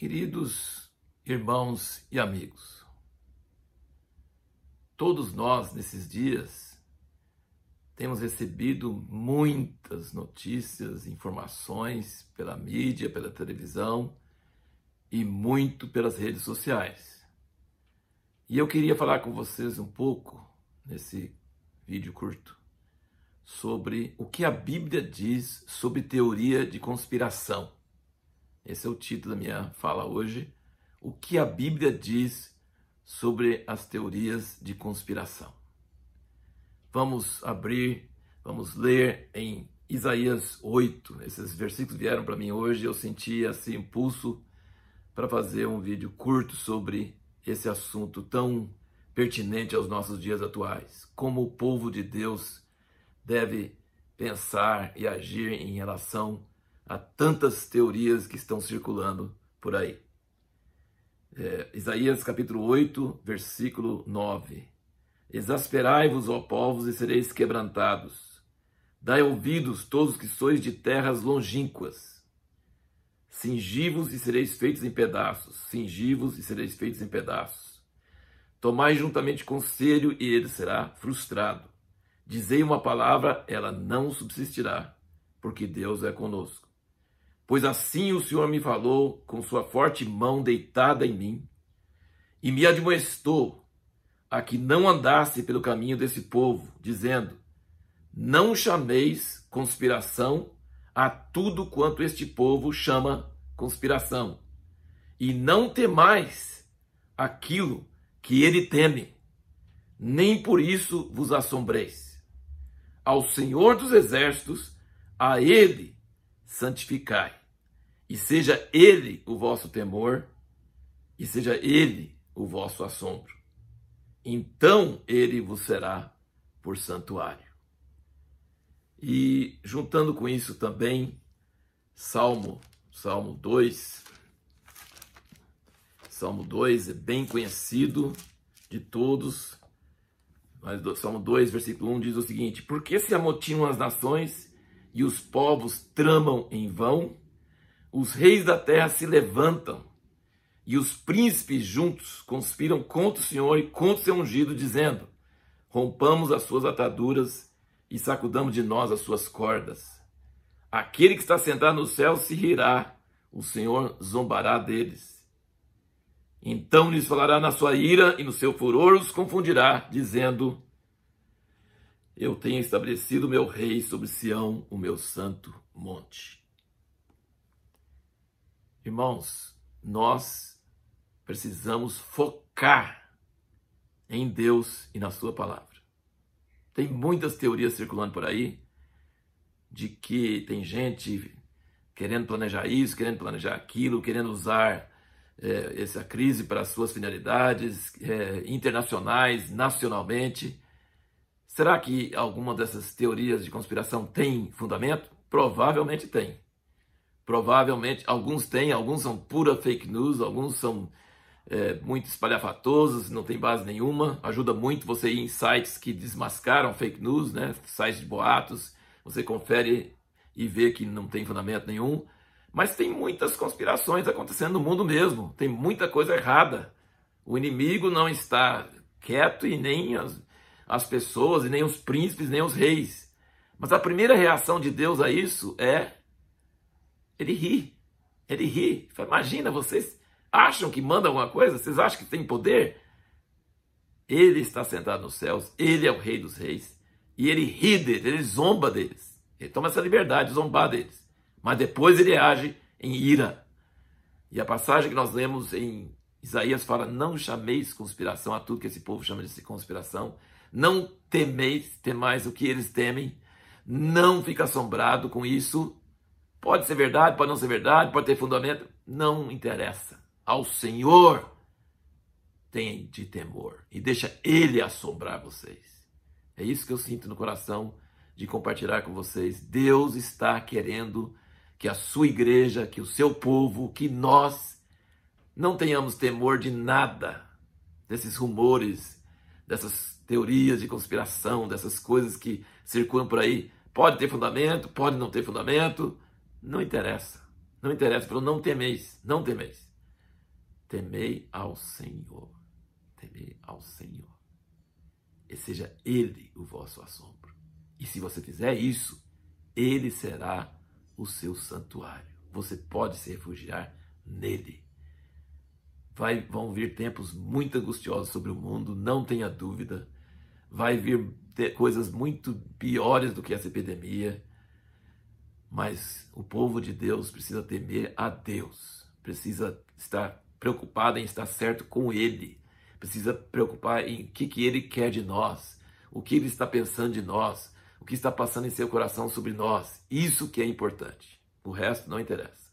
Queridos irmãos e amigos, todos nós nesses dias temos recebido muitas notícias, informações pela mídia, pela televisão e muito pelas redes sociais. E eu queria falar com vocês um pouco nesse vídeo curto sobre o que a Bíblia diz sobre teoria de conspiração. Esse é o título da minha fala hoje. O que a Bíblia diz sobre as teorias de conspiração. Vamos abrir, vamos ler em Isaías 8. Esses versículos vieram para mim hoje, eu senti esse impulso para fazer um vídeo curto sobre esse assunto tão pertinente aos nossos dias atuais. Como o povo de Deus deve pensar e agir em relação a tantas teorias que estão circulando por aí. É, Isaías capítulo 8, versículo 9. Exasperai-vos, ó povos, e sereis quebrantados. Dai ouvidos, todos que sois de terras longínquas. Cingi-vos e sereis feitos em pedaços. Cingi-vos e sereis feitos em pedaços. Tomai juntamente conselho, e ele será frustrado. Dizei uma palavra, ela não subsistirá, porque Deus é conosco. Pois assim o Senhor me falou com sua forte mão deitada em mim, e me admoestou a que não andasse pelo caminho desse povo, dizendo: Não chameis conspiração a tudo quanto este povo chama conspiração, e não temais aquilo que ele teme, nem por isso vos assombreis. Ao Senhor dos exércitos, a ele santificai e seja ele o vosso temor, e seja ele o vosso assombro. Então ele vos será por santuário. E juntando com isso também, Salmo, Salmo 2. Salmo 2 é bem conhecido de todos. Mas Salmo 2, versículo 1 diz o seguinte: Por que se amotinam as nações e os povos tramam em vão? Os reis da terra se levantam e os príncipes juntos conspiram contra o Senhor e contra o seu ungido, dizendo: Rompamos as suas ataduras e sacudamos de nós as suas cordas. Aquele que está sentado no céu se rirá, o Senhor zombará deles. Então lhes falará na sua ira e no seu furor os confundirá, dizendo: Eu tenho estabelecido meu rei sobre Sião, o meu santo monte. Irmãos, nós precisamos focar em Deus e na Sua palavra. Tem muitas teorias circulando por aí de que tem gente querendo planejar isso, querendo planejar aquilo, querendo usar é, essa crise para suas finalidades é, internacionais, nacionalmente. Será que alguma dessas teorias de conspiração tem fundamento? Provavelmente tem. Provavelmente, alguns têm, alguns são pura fake news, alguns são é, muito espalhafatosos, não tem base nenhuma. Ajuda muito você ir em sites que desmascaram fake news, né? sites de boatos, você confere e vê que não tem fundamento nenhum. Mas tem muitas conspirações acontecendo no mundo mesmo, tem muita coisa errada. O inimigo não está quieto e nem as, as pessoas, e nem os príncipes, nem os reis. Mas a primeira reação de Deus a isso é ele ri. Ele ri. Imagina, vocês acham que manda alguma coisa? Vocês acham que tem poder? Ele está sentado nos céus, ele é o rei dos reis. E ele ri deles, ele zomba deles. Ele toma essa liberdade de zombar deles. Mas depois ele age em ira. E a passagem que nós lemos em Isaías fala: Não chameis conspiração a tudo que esse povo chama de conspiração. Não temeis, temais o que eles temem. Não fica assombrado com isso. Pode ser verdade, pode não ser verdade, pode ter fundamento, não interessa. Ao Senhor tem de temor e deixa Ele assombrar vocês. É isso que eu sinto no coração de compartilhar com vocês. Deus está querendo que a sua igreja, que o seu povo, que nós não tenhamos temor de nada desses rumores, dessas teorias de conspiração, dessas coisas que circulam por aí. Pode ter fundamento, pode não ter fundamento, não interessa. Não interessa. Falou, não temeis, não temeis. temei ao Senhor. Temei ao Senhor. E seja Ele o vosso assombro. E se você fizer isso, Ele será o seu santuário. Você pode se refugiar nele. Vai, vão vir tempos muito angustiosos sobre o mundo, não tenha dúvida. Vai vir coisas muito piores do que essa epidemia. Mas o povo de Deus precisa temer a Deus, precisa estar preocupado em estar certo com Ele, precisa preocupar em o que, que Ele quer de nós, o que Ele está pensando de nós, o que está passando em seu coração sobre nós. Isso que é importante. O resto não interessa.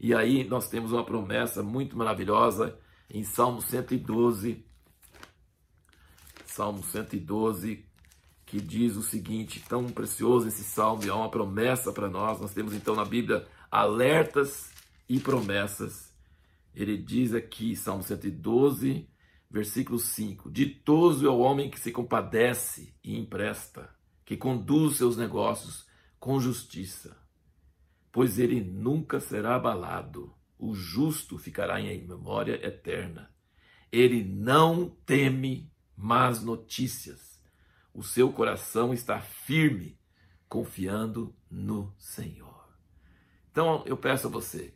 E aí nós temos uma promessa muito maravilhosa em Salmo 112. Salmo 112, que diz o seguinte: tão precioso esse salmo, é uma promessa para nós. Nós temos então na Bíblia alertas e promessas. Ele diz aqui, Salmo 112, versículo 5: Ditoso é o homem que se compadece e empresta, que conduz seus negócios com justiça pois ele nunca será abalado. O justo ficará em memória eterna. Ele não teme más notícias. O seu coração está firme, confiando no Senhor. Então eu peço a você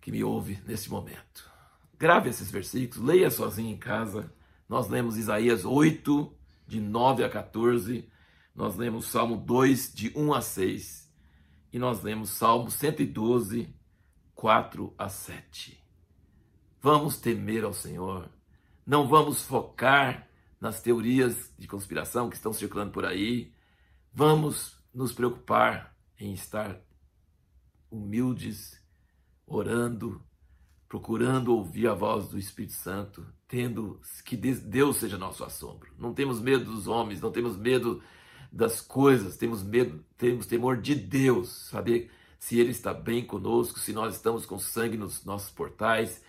que me ouve neste momento, grave esses versículos, leia sozinho em casa. Nós lemos Isaías 8, de 9 a 14, nós lemos Salmo 2, de 1 a 6 e nós lemos Salmo 112, 4 a 7. Vamos temer ao Senhor, não vamos focar nas teorias de conspiração que estão circulando por aí, vamos nos preocupar em estar humildes, orando, procurando ouvir a voz do Espírito Santo, tendo que Deus seja nosso assombro. Não temos medo dos homens, não temos medo das coisas, temos medo, temos temor de Deus, saber se Ele está bem conosco, se nós estamos com sangue nos nossos portais,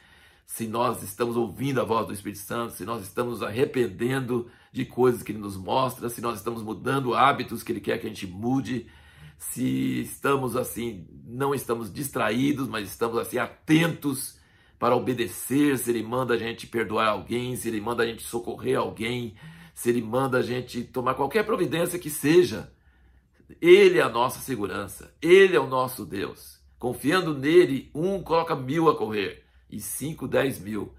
se nós estamos ouvindo a voz do Espírito Santo, se nós estamos arrependendo de coisas que Ele nos mostra, se nós estamos mudando hábitos que Ele quer que a gente mude, se estamos assim, não estamos distraídos, mas estamos assim atentos para obedecer, se Ele manda a gente perdoar alguém, se Ele manda a gente socorrer alguém, se Ele manda a gente tomar qualquer providência que seja. Ele é a nossa segurança, Ele é o nosso Deus. Confiando nele, um coloca mil a correr e cinco, dez mil.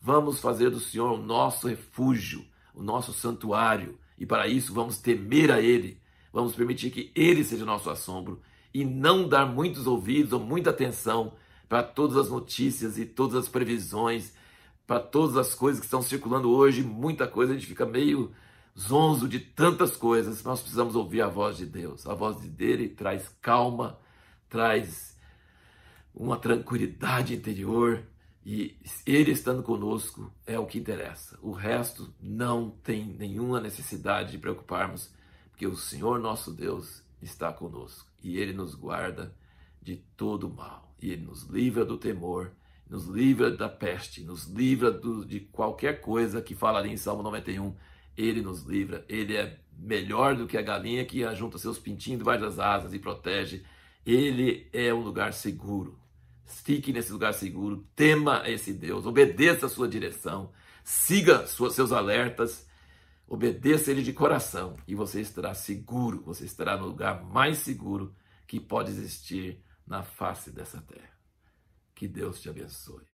Vamos fazer do Senhor o nosso refúgio, o nosso santuário, e para isso vamos temer a Ele. Vamos permitir que Ele seja o nosso assombro e não dar muitos ouvidos ou muita atenção para todas as notícias e todas as previsões para todas as coisas que estão circulando hoje, muita coisa, a gente fica meio zonzo de tantas coisas. Nós precisamos ouvir a voz de Deus. A voz dele traz calma, traz uma tranquilidade interior e ele estando conosco é o que interessa. O resto não tem nenhuma necessidade de preocuparmos, porque o Senhor nosso Deus está conosco e ele nos guarda de todo mal e ele nos livra do temor nos livra da peste, nos livra do, de qualquer coisa que falaria em Salmo 91. Ele nos livra, ele é melhor do que a galinha que ajunta seus pintinhos debaixo das asas e protege. Ele é um lugar seguro. Fique nesse lugar seguro, tema esse Deus, obedeça a sua direção, siga seus alertas, obedeça ele de coração e você estará seguro, você estará no lugar mais seguro que pode existir na face dessa terra. Que Deus te abençoe.